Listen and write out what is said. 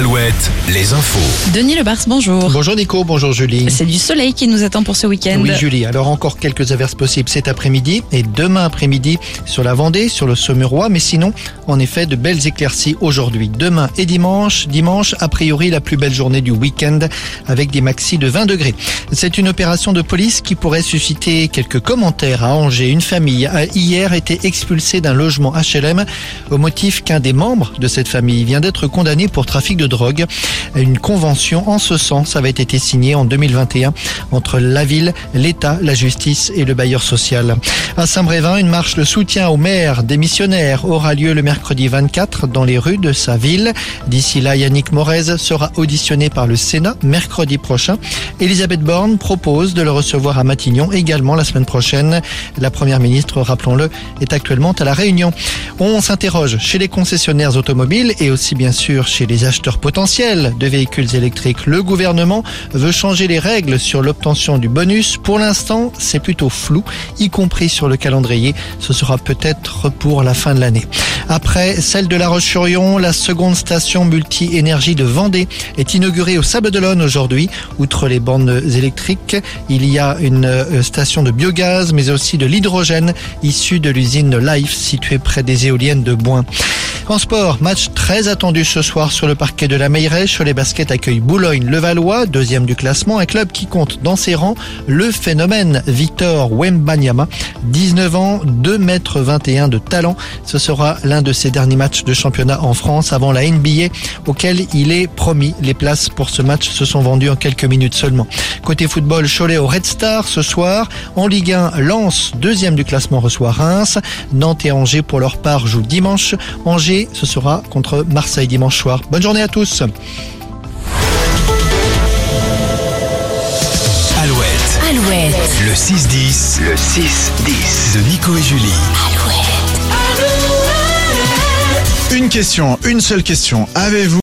Alouette, les infos. Denis Lebars, bonjour. Bonjour Nico, bonjour Julie. C'est du soleil qui nous attend pour ce week-end. Oui Julie, alors encore quelques averses possibles cet après-midi et demain après-midi sur la Vendée, sur le Saumurois, mais sinon, en effet, de belles éclaircies aujourd'hui. Demain et dimanche, dimanche, a priori la plus belle journée du week-end avec des maxis de 20 degrés. C'est une opération de police qui pourrait susciter quelques commentaires à Angers. Une famille a hier été expulsée d'un logement HLM au motif qu'un des membres de cette famille vient d'être condamné pour trafic de drogue. Une convention en ce sens avait été signée en 2021 entre la ville, l'État, la justice et le bailleur social. À Saint-Brévin, une marche de soutien au maire démissionnaire aura lieu le mercredi 24 dans les rues de sa ville. D'ici là, Yannick Morez sera auditionné par le Sénat mercredi prochain. Elisabeth Borne propose de le recevoir à Matignon également la semaine prochaine. La première ministre, rappelons-le, est actuellement à la Réunion. On s'interroge chez les concessionnaires automobiles et aussi bien sûr chez les acheteurs potentiels de véhicules électriques. Le gouvernement veut changer les règles sur l'obtention du bonus. Pour l'instant, c'est plutôt flou, y compris sur le calendrier. Ce sera peut-être pour la fin de l'année. Après celle de La Roche-sur-Yon, la seconde station multi-énergie de Vendée est inaugurée au Sable d'Olonne aujourd'hui. Outre les bandes électriques, il y a une euh, station de biogaz, mais aussi de l'hydrogène issu de l'usine Life située près des éoliennes de Boin. En sport, match très attendu ce soir sur le parquet de la Meyrèche. Les baskets accueillent Boulogne-Levallois, deuxième du classement, un club qui compte dans ses rangs le phénomène Victor Wembanyama, 19 ans, 2 mètres 21 de talent. Ce sera l'un de ses derniers matchs de championnat en France avant la NBA, auquel il est promis. Les places pour ce match se sont vendues en quelques minutes seulement. Côté football, Cholet au Red Star ce soir. En Ligue 1, Lens, deuxième du classement, reçoit Reims. Nantes et Angers, pour leur part, jouent dimanche. Angers ce sera contre Marseille dimanche soir. Bonne journée à tous. Alouette, Alouette. le 6-10, le 6-10 de Nico et Julie. Une question, une seule question. Avez-vous